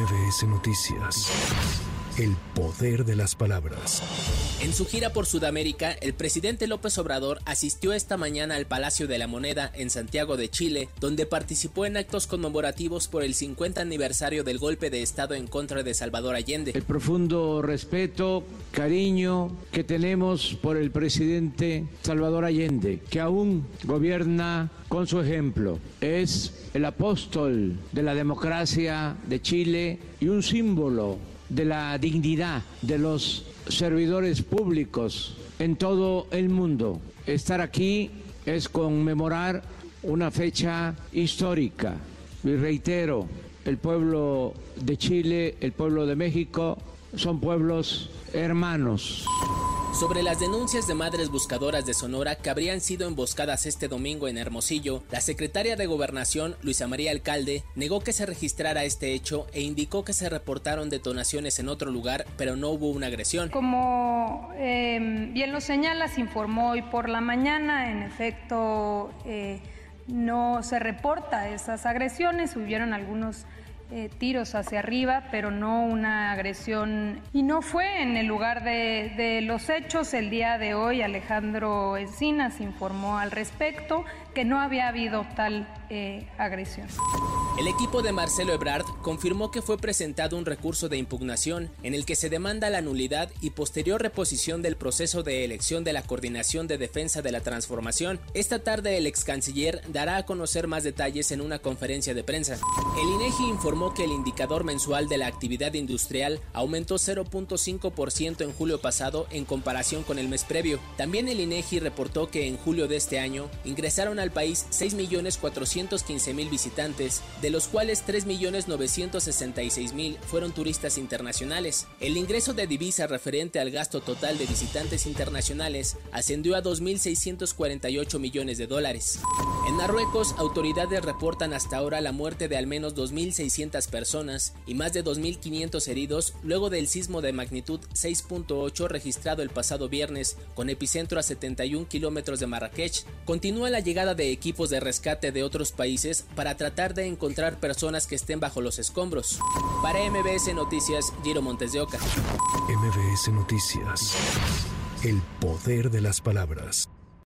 MBS Noticias. El poder de las palabras. En su gira por Sudamérica, el presidente López Obrador asistió esta mañana al Palacio de la Moneda en Santiago de Chile, donde participó en actos conmemorativos por el 50 aniversario del golpe de Estado en contra de Salvador Allende. El profundo respeto, cariño que tenemos por el presidente Salvador Allende, que aún gobierna con su ejemplo. Es el apóstol de la democracia de Chile y un símbolo de la dignidad de los servidores públicos en todo el mundo. Estar aquí es conmemorar una fecha histórica. Y reitero, el pueblo de Chile, el pueblo de México, son pueblos hermanos. Sobre las denuncias de madres buscadoras de Sonora que habrían sido emboscadas este domingo en Hermosillo, la secretaria de Gobernación, Luisa María Alcalde, negó que se registrara este hecho e indicó que se reportaron detonaciones en otro lugar, pero no hubo una agresión. Como eh, bien lo señala, se informó hoy por la mañana, en efecto eh, no se reporta esas agresiones, hubieron algunos eh, tiros hacia arriba, pero no una agresión. Y no fue en el lugar de, de, los hechos. El día de hoy Alejandro Encinas informó al respecto que no había habido tal eh, agresión. El equipo de Marcelo Ebrard confirmó que fue presentado un recurso de impugnación en el que se demanda la nulidad y posterior reposición del proceso de elección de la Coordinación de Defensa de la Transformación. Esta tarde el ex canciller dará a conocer más detalles en una conferencia de prensa. El INEGI informó que el indicador mensual de la actividad industrial aumentó 0.5% en julio pasado en comparación con el mes previo. También el INEGI reportó que en julio de este año ingresaron al país 6.415.000 visitantes, de los cuales 3.966.000 fueron turistas internacionales. El ingreso de divisa referente al gasto total de visitantes internacionales ascendió a 2.648 millones de dólares. En Marruecos, autoridades reportan hasta ahora la muerte de al menos 2.600 personas y más de 2.500 heridos luego del sismo de magnitud 6.8 registrado el pasado viernes con epicentro a 71 kilómetros de Marrakech. Continúa la llegada de equipos de rescate de otros países para tratar de encontrar personas que estén bajo los escombros. Para MBS Noticias, Giro Montes de Oca. MBS Noticias. El poder de las palabras.